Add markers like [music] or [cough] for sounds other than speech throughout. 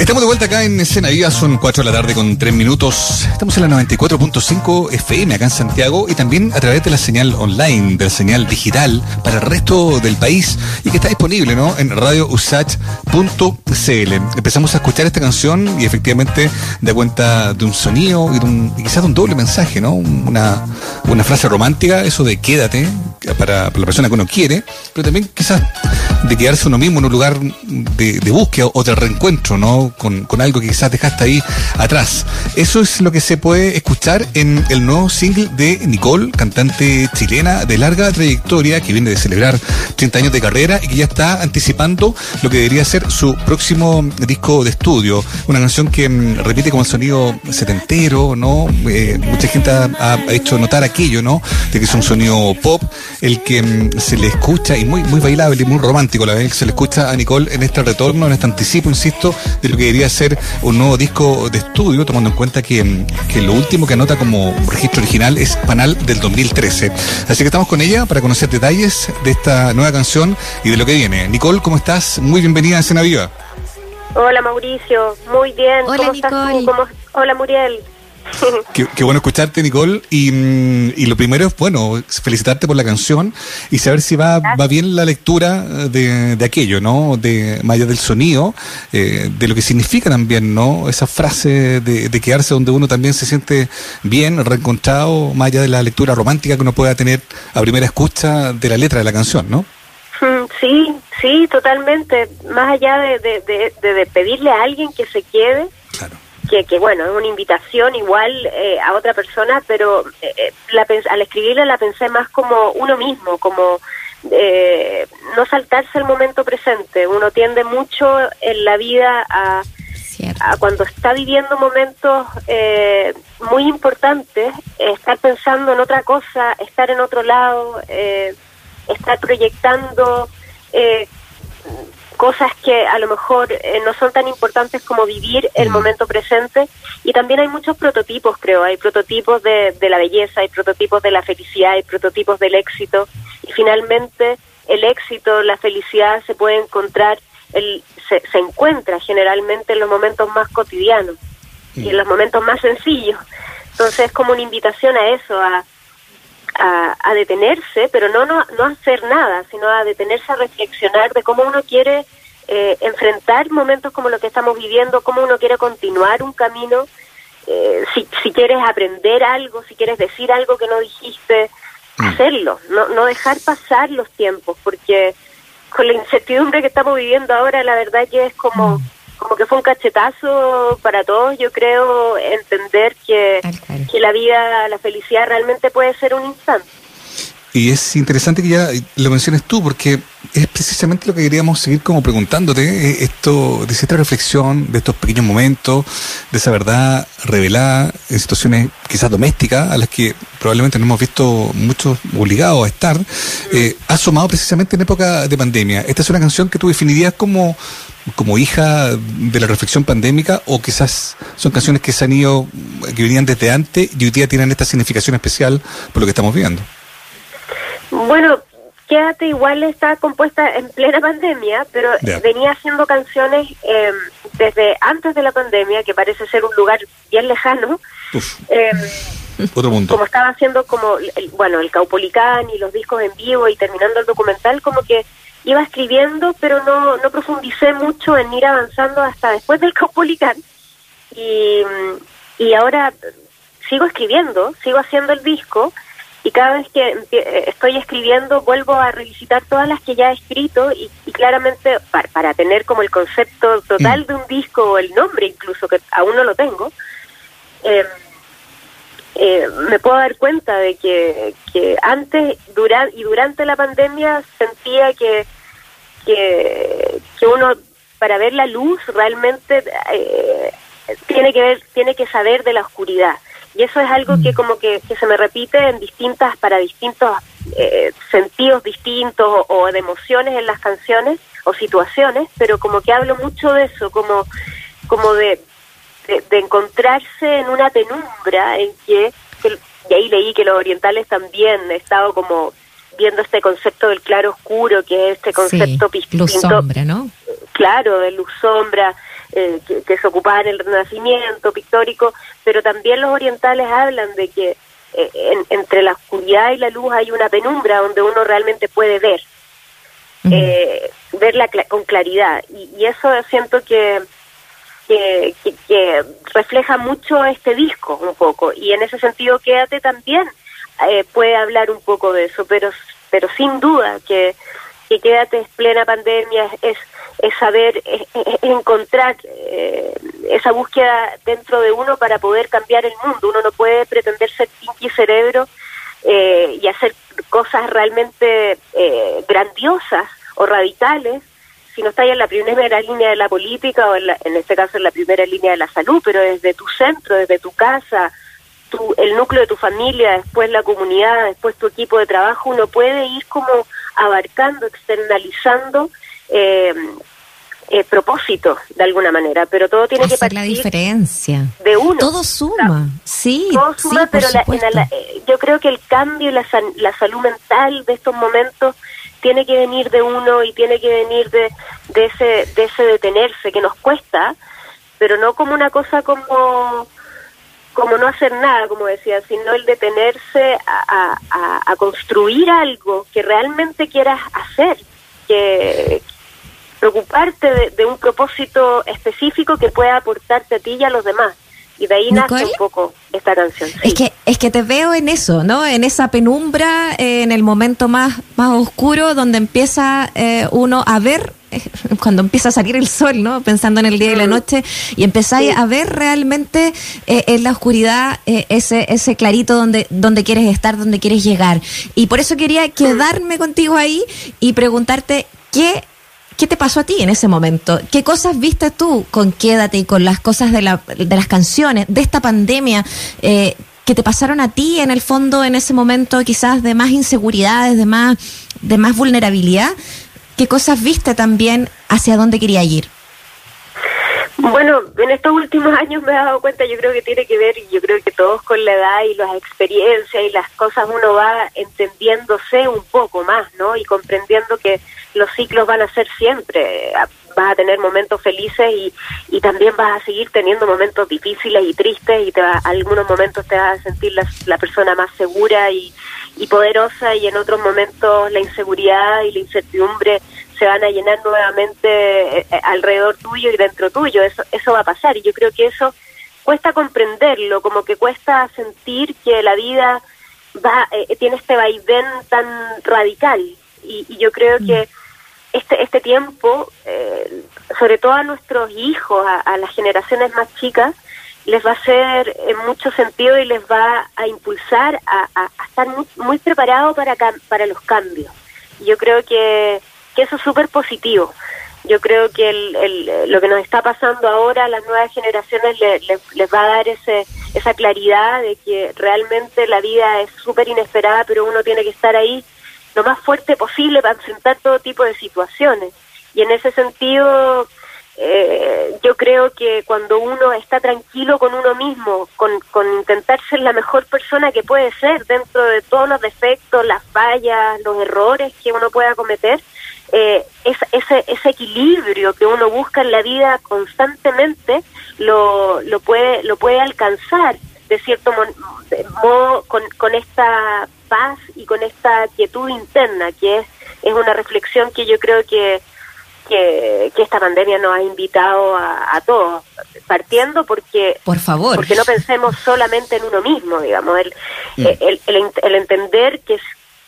Estamos de vuelta acá en Escena Viva, son 4 de la tarde con 3 minutos. Estamos en la 94.5 FM acá en Santiago y también a través de la señal online, de la señal digital para el resto del país y que está disponible ¿no? en radiousach.cl. Empezamos a escuchar esta canción y efectivamente da cuenta de un sonido y, de un, quizás de un doble mensaje, ¿no? Una frase romántica, eso de quédate para, la persona que uno quiere, pero también quizás de quedarse uno mismo en un lugar de, búsqueda o de reencuentro, ¿no? Con, con, algo que quizás dejaste ahí atrás. Eso es lo que se puede escuchar en el nuevo single de Nicole, cantante chilena de larga trayectoria, que viene de celebrar 30 años de carrera y que ya está anticipando lo que debería ser su próximo disco de estudio. Una canción que mm, repite como el sonido setentero, ¿no? Eh, mucha gente ha, hecho notar aquello, ¿no? De que es un sonido pop, el que mm, se le escucha y muy, muy bailable y muy romántico la vez que se le escucha a Nicole en este retorno, en este anticipo, insisto, de lo que debería ser un nuevo disco de estudio, tomando en cuenta que, que lo último que anota como registro original es Panal del 2013. Así que estamos con ella para conocer detalles de esta nueva canción y de lo que viene. Nicole, ¿cómo estás? Muy bienvenida a Escena Viva. Hola Mauricio, muy bien. Hola, ¿Cómo Nicole. estás tú? ¿Cómo- Hola Muriel. [laughs] Qué, qué bueno escucharte, Nicole. Y, mm, y lo primero es, bueno, felicitarte por la canción y saber si va, va bien la lectura de, de aquello, ¿no? De más allá del sonido, eh, de lo que significa también, ¿no? Esa frase de, de quedarse donde uno también se siente bien, reencontrado, más allá de la lectura romántica que uno pueda tener a primera escucha de la letra de la canción, ¿no? Mm, Sí, sí, totalmente. Más allá de, de, de, pedirle a alguien que se quede. Que, que bueno, es una invitación igual eh, a otra persona, pero eh, eh, la pens- al escribirla la pensé más como uno mismo, como eh, no saltarse el momento presente. Uno tiende mucho en la vida a, a cuando está viviendo momentos eh, muy importantes, estar pensando en otra cosa, estar en otro lado, eh, estar proyectando eh, cosas que a lo mejor eh, no son tan importantes como vivir el Mm. momento presente. Y también hay muchos prototipos, creo. Hay prototipos de, de la belleza, hay prototipos de la felicidad, hay prototipos del éxito. Y finalmente el éxito, la felicidad se puede encontrar, el, se, se encuentra generalmente en los momentos más cotidianos y en los momentos más sencillos. Entonces es como una invitación a eso, a, a, a detenerse, pero no, no, no hacer nada, sino a detenerse a reflexionar de cómo uno quiere eh, enfrentar momentos como los que estamos viviendo, cómo uno quiere continuar un camino, eh, si, si quieres aprender algo, si quieres decir algo que no dijiste, Mm. hacerlo, no, no dejar pasar los tiempos, porque con la incertidumbre que estamos viviendo ahora, la verdad que es como, como que fue un cachetazo para todos, yo creo, entender que, que la vida, la felicidad realmente puede ser un instante. Y es interesante que ya lo menciones tú, porque es precisamente lo que queríamos seguir como preguntándote, eh, esto, de esta reflexión, de estos pequeños momentos, de esa verdad revelada en situaciones quizás domésticas, a las que probablemente no hemos visto muchos obligados a estar, eh, ha asomado precisamente en época de pandemia. Esta es una canción que tú definirías como, como hija de la reflexión pandémica, o quizás son canciones que se han ido, que venían desde antes y hoy día tienen esta significación especial por lo que estamos viendo. Bueno, Quédate igual está compuesta en plena pandemia, pero venía haciendo canciones eh, desde antes de la pandemia, que parece ser un lugar bien lejano. Eh, otro mundo. como estaba haciendo como el, bueno el Caupolicán y los discos en vivo y terminando el documental como que iba escribiendo pero no no profundicé mucho en ir avanzando hasta después del [laughs] Caupolicán y y ahora sigo escribiendo sigo haciendo el disco y cada vez que eh, estoy escribiendo vuelvo a revisitar todas las que ya he escrito y, y claramente para, para tener como el concepto total Mm. de un disco o el nombre incluso que aún no lo tengo eh, eh, me puedo dar cuenta de que, que antes dura, y durante la pandemia sentía que, que, que uno para ver la luz realmente eh, tiene que ver tiene que saber de la oscuridad. Y eso es algo que como que, que se me repite en distintas para distintos eh, sentidos distintos o, o de emociones en las canciones o situaciones pero como que hablo mucho de eso como como de de, de encontrarse en una penumbra en que, que- y ahí leí que los orientales también he estado como viendo este concepto del claro oscuro que es este concepto sí, pis- luz sombra, ¿no? claro de luz sombra eh, que, se ocupaba en el renacimiento pictórico, pero también los orientales hablan de que eh, entre la oscuridad y la luz hay una penumbra donde uno realmente puede ver, eh, verla con claridad. Y, eso siento que, que, que, refleja mucho este disco un poco. Y en ese sentido, Quédate también puede hablar un poco de eso, pero, pero sin duda que, que Quédate es plena pandemia, es es saber encontrar eh, esa búsqueda dentro de uno para poder cambiar el mundo. Uno no puede pretender ser pinky cerebro eh, y hacer cosas realmente eh, grandiosas o radicales si no está en la primera línea de la política o en, en este caso en la primera línea de la salud, pero desde tu centro, desde tu casa, tu, el núcleo de tu familia, después la comunidad, después tu equipo de trabajo, uno puede ir como abarcando, externalizando eh, eh, propósito de alguna manera, pero todo tiene que partir la diferencia de uno. Todo suma, sí. Todo suma, pero eh, yo creo que el cambio y la, la salud mental de estos momentos tiene que venir de uno y tiene que venir de, de ese de ese detenerse que nos cuesta, pero no como una cosa como como no hacer nada, como decía, sino el detenerse a, a, a construir algo que realmente quieras hacer, que, preocuparte de, un propósito específico que pueda aportarte a ti y a los demás. Y de ahí nace un poco esta canción. Es que es que te veo en eso, ¿no? En esa penumbra, eh, en el momento más más oscuro, donde empieza eh, uno a ver eh, [laughs] cuando empieza a salir el sol, ¿no? Pensando en el día y la mm. noche, y empezáis a ver realmente en la oscuridad ese, ese clarito donde, donde quieres estar, donde quieres llegar. Y por eso quería quedarme contigo ahí y preguntarte qué ¿Qué te pasó a ti en ese momento? ¿Qué cosas viste tú con Quédate y con las cosas de, la, de las canciones, de esta pandemia? Eh, que te pasaron a ti en el fondo en ese momento quizás de más inseguridades, de más, de más vulnerabilidad? ¿Qué cosas viste también hacia dónde quería ir? Bueno, en estos últimos años me he dado cuenta, yo creo que tiene que ver, yo creo que todos con la edad y las experiencias y las cosas uno va entendiéndose un poco más, ¿no? Y comprendiendo que los ciclos van a ser siempre, vas a tener momentos felices y, y también vas a seguir teniendo momentos difíciles y tristes y te va, algunos momentos te vas a sentir la, la persona más segura y, y poderosa y en otros momentos la inseguridad y la incertidumbre se van a llenar nuevamente eh, eh, alrededor tuyo y dentro tuyo. Eso, eso va a pasar y yo creo que eso cuesta comprenderlo, como que cuesta sentir que la vida va eh, tiene este vaivén tan radical y, yo creo que mm. Este este tiempo, sobre todo a nuestros hijos, a, las generaciones más chicas, les va a hacer en mucho sentido y les va a impulsar a, estar muy, muy preparados para, para los cambios. Yo creo que que eso es súper positivo. Yo creo que el, lo que nos está pasando ahora a las nuevas generaciones les va a dar ese, esa claridad de que realmente la vida es súper inesperada, pero uno tiene que estar ahí lo más fuerte posible para enfrentar todo tipo de situaciones. Y en ese sentido, eh, yo creo que cuando uno está tranquilo con uno mismo, con, con intentar ser la mejor persona que puede ser dentro de todos los defectos, las fallas, los errores que uno pueda cometer, eh, ese, ese equilibrio que uno busca en la vida constantemente lo, lo puede lo puede alcanzar de cierto modo con, con esta paz y con esta quietud interna que es es una reflexión que yo creo que que, esta pandemia nos ha invitado a, todos, partiendo porque, Por favor. porque no pensemos solamente en uno mismo, digamos, el, mm. el, el, el, entender que,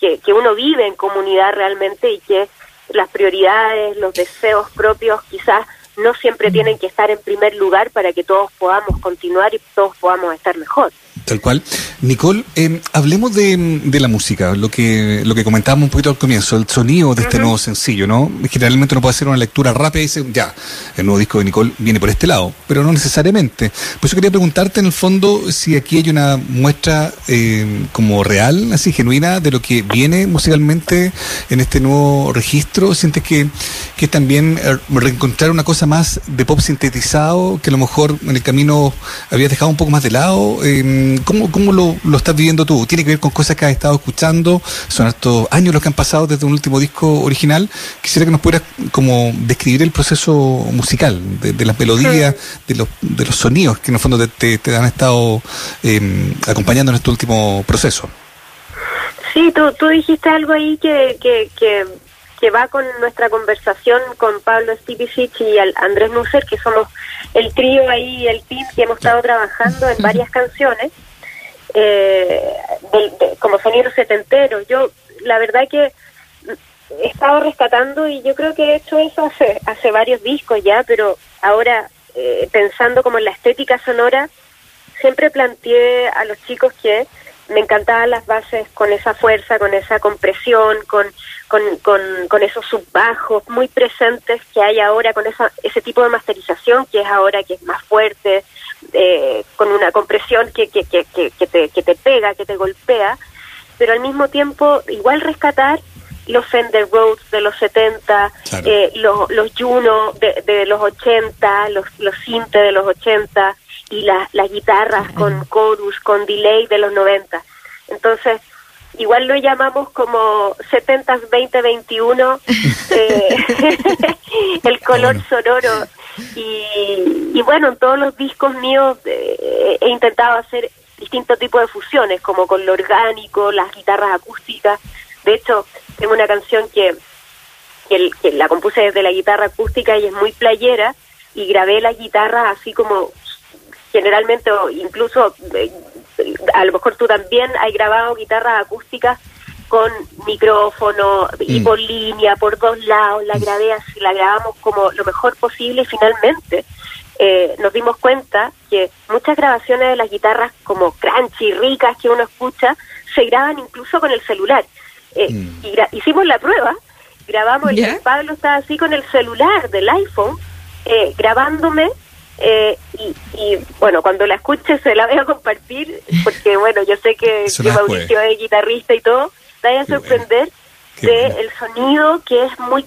que, que uno vive en comunidad realmente y que las prioridades, los deseos propios quizás no siempre tienen que estar en primer lugar para que todos podamos continuar y todos podamos estar mejor. Tal cual. Nicole, eh, hablemos de, de, la música, lo que lo que comentábamos un poquito al comienzo, el sonido de este nuevo sencillo, ¿no? Generalmente uno puede hacer una lectura rápida y dice, ya, el nuevo disco de Nicole viene por este lado, pero no necesariamente. Por eso quería preguntarte en el fondo si aquí hay una muestra eh, como real, así genuina, de lo que viene musicalmente en este nuevo registro. ¿Sientes que, que también eh, reencontrar una cosa más de pop sintetizado que a lo mejor en el camino habías dejado un poco más de lado? Eh, ¿Cómo, cómo lo, lo, estás viviendo tú? ¿Tiene que ver con cosas que has estado escuchando? ¿Son estos años los que han pasado desde un último disco original? Quisiera que nos pudieras como describir el proceso musical, de, las melodías, de los, de los sonidos que en el fondo te, te, han estado eh, acompañando en este último proceso. Sí, tú, tú dijiste algo ahí que, que, que que va con nuestra conversación con Pablo Stipicic y Andrés Nusser, que somos el trío ahí, el team que hemos estado trabajando en varias canciones, eh, como sonido setentero. Yo, la verdad que he estado rescatando y yo creo que he hecho eso hace, hace varios discos ya, pero ahora eh, pensando como en la estética sonora, siempre planteé a los chicos que me encantaban las bases con esa fuerza, con esa compresión, con, con, con, esos subbajos muy presentes que hay ahora, con esa, ese tipo de masterización que es ahora, que es más fuerte, eh, con una compresión que, que, que, que, te, que te pega, que te golpea, pero al mismo tiempo igual rescatar los Fender Rhodes de los 70, eh, los, los Juno de, de los 80, los, los Sinte de los 80, y las guitarras con chorus, con delay de los 90. Entonces, igual lo llamamos como 70s 2021, [laughs] eh, [laughs] el color sonoro. Y, y, bueno, en todos los discos míos eh, he intentado hacer distintos tipos de fusiones, como con lo orgánico, las guitarras acústicas. De hecho, tengo una canción que, que, que la compuse desde la guitarra acústica y es muy playera, y grabé la guitarra así como generalmente, o incluso eh, a lo mejor tú también has grabado guitarras acústicas con micrófono y mm. por línea, por dos lados, la grabé así, la grabamos como lo mejor posible y finalmente eh, nos dimos cuenta que muchas grabaciones de las guitarras como crunchy, ricas que uno escucha, se graban incluso con el celular. Eh, mm. y hicimos la prueba, grabamos, el Pablo estaba así con el celular del iPhone, grabándome eh, y, bueno, cuando la escuche se la voy a compartir, porque bueno, yo sé que, [laughs] Mauricio es guitarrista y todo, te vaya a sorprender de el sonido que es muy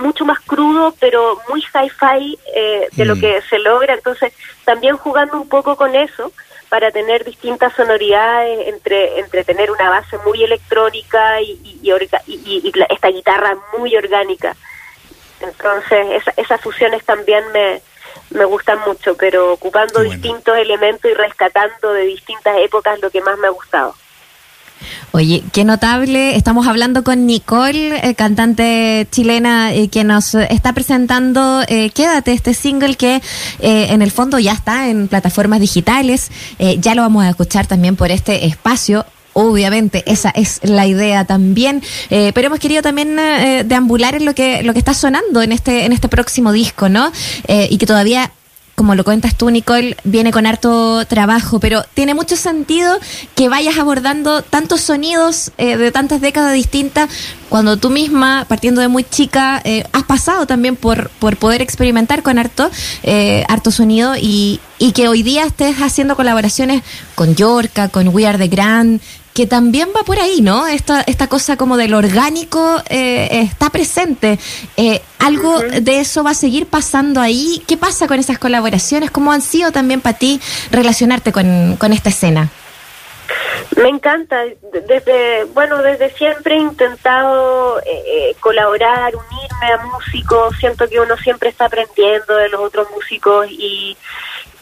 mucho más crudo, pero muy sci-fi eh, de lo mm. que se logra. Entonces, también jugando un poco con eso para tener distintas sonoridades entre entre tener una base muy electrónica y, y, y esta guitarra muy orgánica. Entonces, esas fusiones también me, me gustan mucho, pero ocupando distintos elementos y rescatando de distintas épocas lo que más me ha gustado. Oye, qué notable. Estamos hablando con Nicole, eh, cantante chilena, eh, que nos está presentando eh, Quédate, este single que en el fondo ya está en plataformas digitales. ya lo vamos a escuchar también por este espacio. Obviamente, esa es la idea también. pero hemos querido también deambular en lo que, lo que está sonando en este, en este próximo disco, ¿no? y que todavía como lo cuentas tú, Nicole, viene con harto trabajo, pero tiene mucho sentido que vayas abordando tantos sonidos eh, de tantas décadas distintas, cuando tú misma, partiendo de muy chica, eh, has pasado también por, por poder experimentar con harto, eh, harto sonido y, y que hoy día estés haciendo colaboraciones con Yorka, con We Are the Grand, que también va por ahí, ¿no? Esta, esta cosa como del orgánico eh, está presente. Eh, ¿Algo de eso va a seguir pasando ahí? ¿Qué pasa con esas colaboraciones? ¿Cómo han sido también para ti relacionarte con, con esta escena? Me encanta. Desde, bueno, desde siempre he intentado eh, colaborar, unirme a músicos. Siento que uno siempre está aprendiendo de los otros músicos y,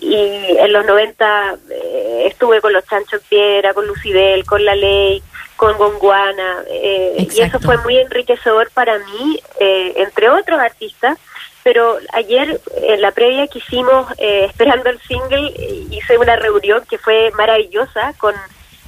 y en los 90 eh, estuve con los Chancho Piedra, con Lucidel, con La Ley, con Gonguana, eh, y eso fue muy enriquecedor para mí, eh, entre otros artistas, pero ayer en la previa que hicimos esperando el single hice una reunión que fue maravillosa con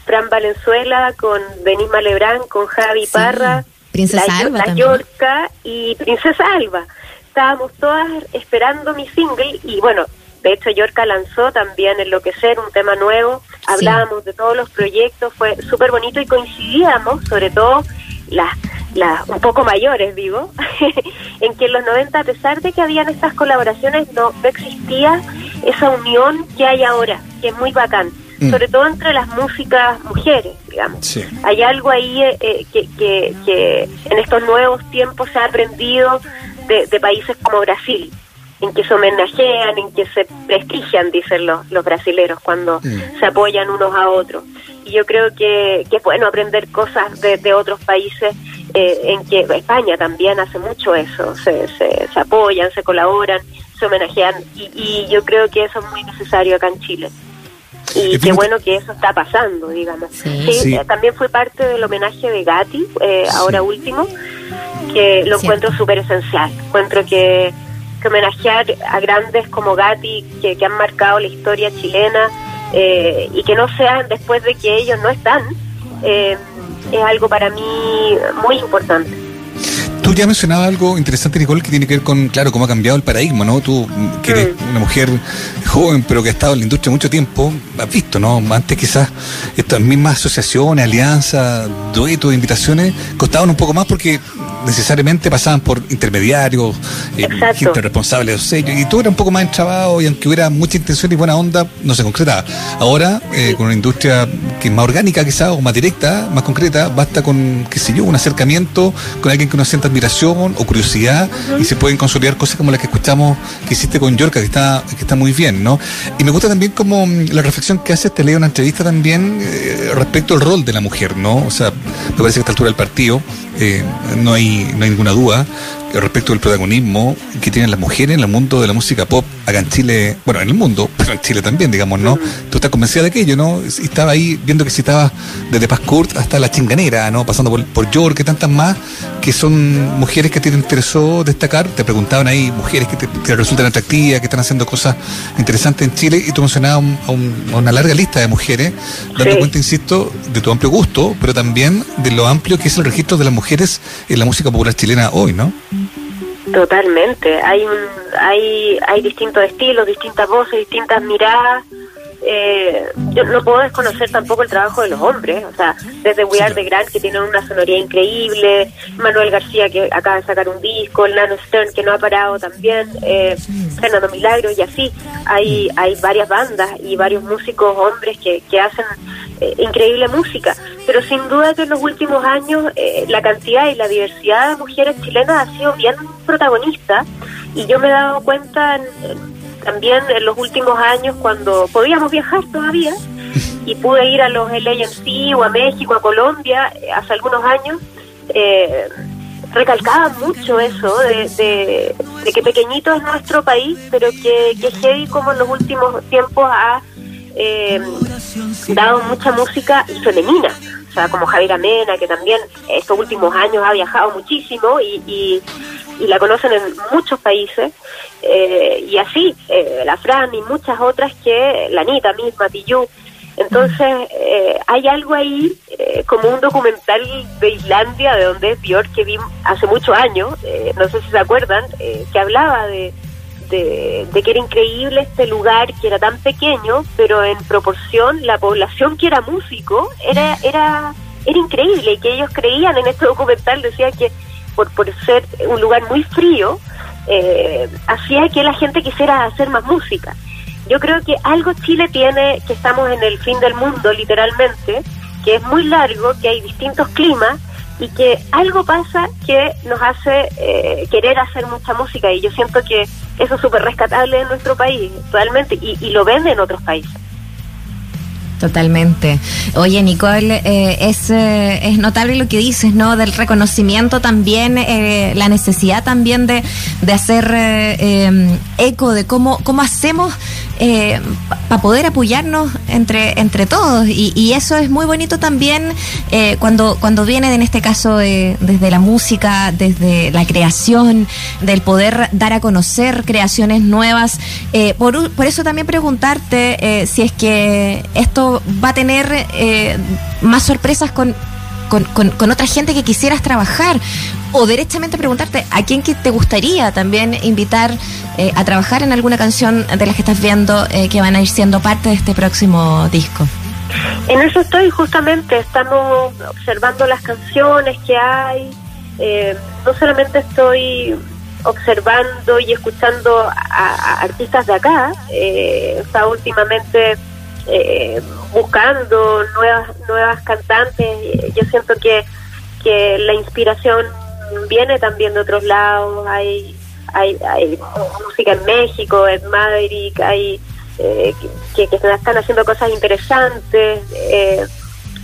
Fran Valenzuela, con Denis Malebrán, con Javi Parra, Princesa la, Alba la Yorca y Princesa Alba. Estábamos todas esperando mi single y bueno, de hecho, Yorka lanzó también Enloquecer, un tema nuevo. Hablábamos de todos los proyectos, fue súper bonito y coincidíamos, sobre todo las, las un poco mayores, digo, [laughs] en que en los 90, a pesar de que habían estas colaboraciones, no, existía esa unión que hay ahora, que es muy bacán. Mm. Sobre todo entre las músicas mujeres, digamos. Hay algo ahí eh, eh, que, que, que, en estos nuevos tiempos se ha aprendido de, de países como Brasil, en que se homenajean, en que se prestigian, dicen los, los brasileros, cuando Mm. se apoyan unos a otros. Y yo creo que, que es bueno aprender cosas de, de otros países, eh, en que España también hace mucho eso, se, se, se apoyan, se colaboran, se homenajean, y, y yo creo que eso es muy necesario acá en Chile. Y qué bueno que eso está pasando, digamos. Sí. Sí. eh, también fui parte del homenaje de Gatti, eh, ahora último, que lo Cierto. encuentro súper esencial. Encuentro que, que homenajear a grandes como Gatti, que, que han marcado la historia chilena, eh, y que no sean después de que ellos no están, eh, es algo para mí muy importante. Tú ya mencionabas algo interesante, Nicole, que tiene que ver con, claro, cómo ha cambiado el paradigma, ¿no? Tú, que eres Mm. una mujer joven, pero que ha estado en la industria mucho tiempo, has visto, ¿no? Antes quizás estas mismas asociaciones, alianzas, duetos, invitaciones, costaban un poco más porque necesariamente pasaban por intermediarios, eh, gente responsable de los sellos, y todo era un poco más entrabado, y aunque hubiera mucha intención y buena onda, no se concretaba. Ahora, eh, con una industria que es más orgánica quizás, o más directa, más concreta, basta con, qué sé yo, un acercamiento con alguien que uno sienta admiración o curiosidad, y se pueden consolidar cosas como las que escuchamos que hiciste con Yorka, que está, que está muy bien, ¿no? Y me gusta también como mm, la reflexión que haces, te leo una entrevista también eh, respecto al rol de la mujer, ¿no? O sea, me parece que a esta altura del partido eh, no hay no hay ninguna duda respecto del protagonismo que tienen las mujeres en el mundo de la música pop acá en Chile, bueno, en el mundo, [laughs] pero en Chile también, digamos, ¿no? Tú estás convencida de aquello, ¿no? Y estaba ahí viendo que citaba desde Pascourt hasta La Chinganera, ¿no? Pasando por, por York y tantas más, que son mujeres que te interesó destacar. Te preguntaban ahí mujeres que te, resultan atractivas, que están haciendo cosas interesantes en Chile, y tú mencionabas un- a, un- a una larga lista de mujeres, dando Sí. cuenta, insisto, de tu amplio gusto, pero también de lo amplio que es el registro de las mujeres en la música popular chilena hoy, ¿no? Totalmente. Hay un, hay, hay distintos estilos, distintas voces, distintas miradas. Eh, yo no puedo desconocer tampoco el trabajo de los hombres, o sea, desde We Are the Grand, que tienen una sonoridad increíble, Manuel García, que acaba de sacar un disco, el Nano Stern, que no ha parado también, eh, Fernando Milagros, y así. Hay, hay varias bandas y varios músicos hombres que, que hacen eh, increíble música, pero sin duda que en los últimos años eh, la cantidad y la diversidad de mujeres chilenas ha sido bien protagonista. Y yo me he dado cuenta en- en- también en los últimos años cuando podíamos viajar todavía [laughs] y pude ir a los LAMC o a México, a Colombia eh, hace algunos años, eh, recalcaban mucho eso de, de- de que pequeñito es nuestro país, pero que, que heavy como en los últimos tiempos ha eh, dado mucha música femenina. O sea, como Javier Amena, que también estos últimos años ha viajado muchísimo y, y, y la conocen en muchos países. Eh, y así, eh, la Fran y muchas otras que la Anita misma, Tiyu. Entonces, eh, hay algo ahí, eh, como un documental de Islandia, de donde es Björk, que vi hace muchos años, eh, no sé si se acuerdan, que hablaba de, de, de que era increíble este lugar, que era tan pequeño, pero en proporción la población que era músico era, era, era increíble y que ellos creían en este documental, decía que por, por ser un lugar muy frío, eh, hacía que la gente quisiera hacer más música. Yo creo que algo Chile tiene, que estamos en el fin del mundo literalmente, que es muy largo, que hay distintos climas y que algo pasa que nos hace eh, querer hacer mucha música y yo siento que eso es súper rescatable en nuestro país, realmente, y, y lo ven en otros países. Totalmente. Oye, Nicole, eh, es, eh, es notable lo que dices, ¿no? Del reconocimiento también, eh, la necesidad también de, de hacer eh, eh, eco de cómo, cómo hacemos para poder apoyarnos entre, entre todos. Y, y eso es muy bonito también eh, cuando, cuando viene, en este caso, eh, desde la música, desde la creación, del poder dar a conocer creaciones nuevas. Eh, por, por eso también preguntarte eh, si es que esto va a tener eh, más sorpresas con, con, con, con, otra gente que quisieras trabajar o derechamente preguntarte a quién que te gustaría también invitar eh, a trabajar en alguna canción de las que estás viendo eh, que van a ir siendo parte de este próximo disco. En eso estoy justamente, estamos observando las canciones que hay, eh, no solamente estoy observando y escuchando a, a artistas de acá, está últimamente eh, buscando nuevas nuevas cantantes. Yo siento que, que la inspiración viene también de otros lados. Hay hay, hay música en México, en Maverick, hay eh, que, están haciendo cosas interesantes. Eh,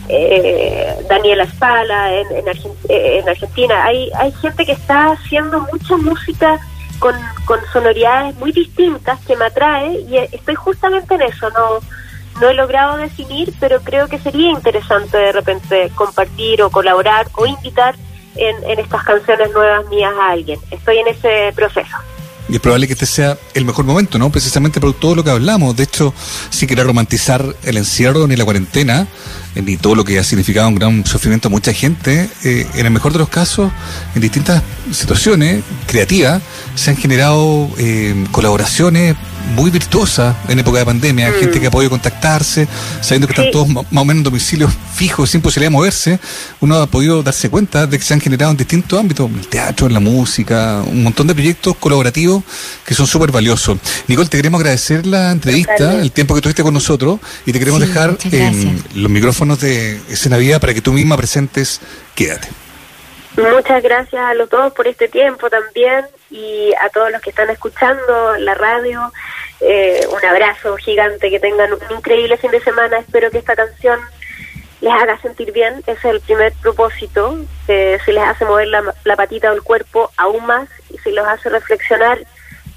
eh, Daniela Espala en, en, eh, en, Argentina. Hay, hay gente que está haciendo mucha música con, con sonoridades muy distintas que me atrae y estoy justamente en eso. No, no he logrado definir, pero creo que sería interesante de repente compartir o colaborar o invitar en, estas canciones nuevas mías a alguien. Estoy en ese proceso. Y es probable que este sea el mejor momento, ¿no? Precisamente por todo lo que hablamos. De hecho, sin querer romantizar el encierro ni la cuarentena, eh, ni todo lo que ha significado un gran sufrimiento a mucha gente, eh, en el mejor de los casos, en distintas situaciones creativas, se han generado eh, colaboraciones muy virtuosa en época de pandemia, mm. gente que ha podido contactarse, sabiendo que están todos más o menos en domicilios fijos, sin posibilidad de moverse, uno ha podido darse cuenta de que se han generado en distintos ámbitos, el teatro, la música, un montón de proyectos colaborativos que son súper valiosos. Nicole, te queremos agradecer la entrevista, el tiempo que tuviste con nosotros y te queremos dejar en los micrófonos de Escena Vida para que tú misma presentes Quédate. Muchas gracias a los dos por este tiempo también y a todos los que están escuchando la radio. Eh, un abrazo gigante, que tengan un increíble fin de semana. Espero que esta canción les haga sentir bien. Ese es el primer propósito. Eh, si les hace mover la, patita del cuerpo aún más y si los hace reflexionar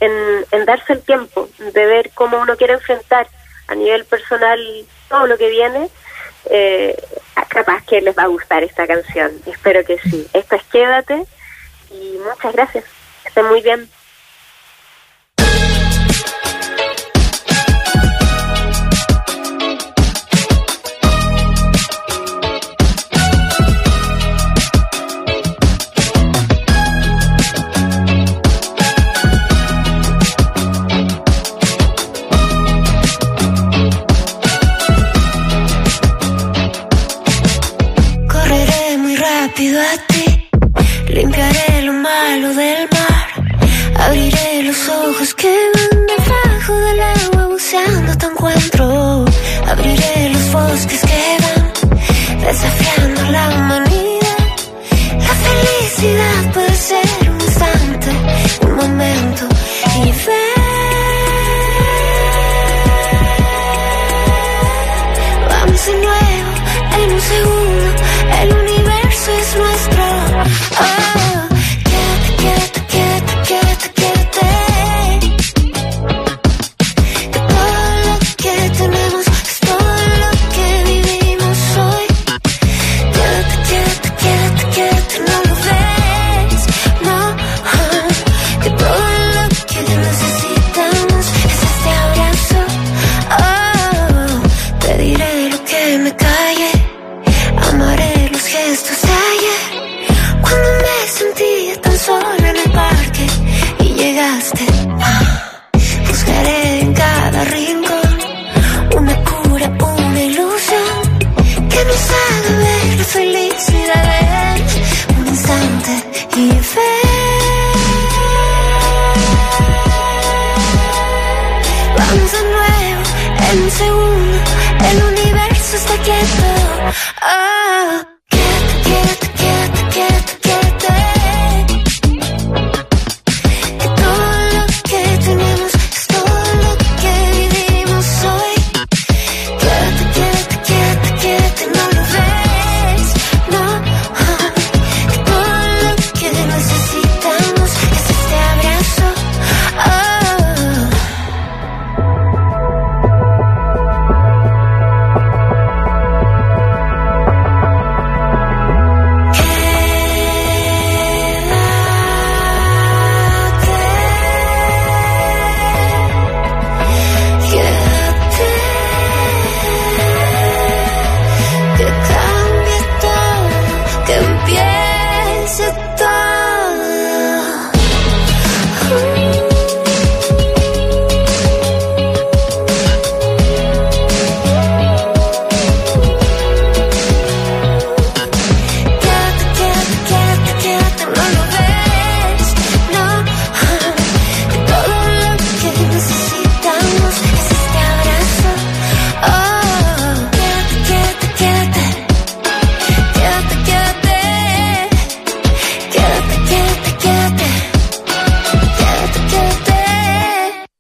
en, en darse el tiempo de ver cómo uno quiere enfrentar a nivel personal todo lo que viene eh, capaz que les va a gustar esta canción. Espero que sí. Esto es Quédate y muchas gracias. Estén muy bien.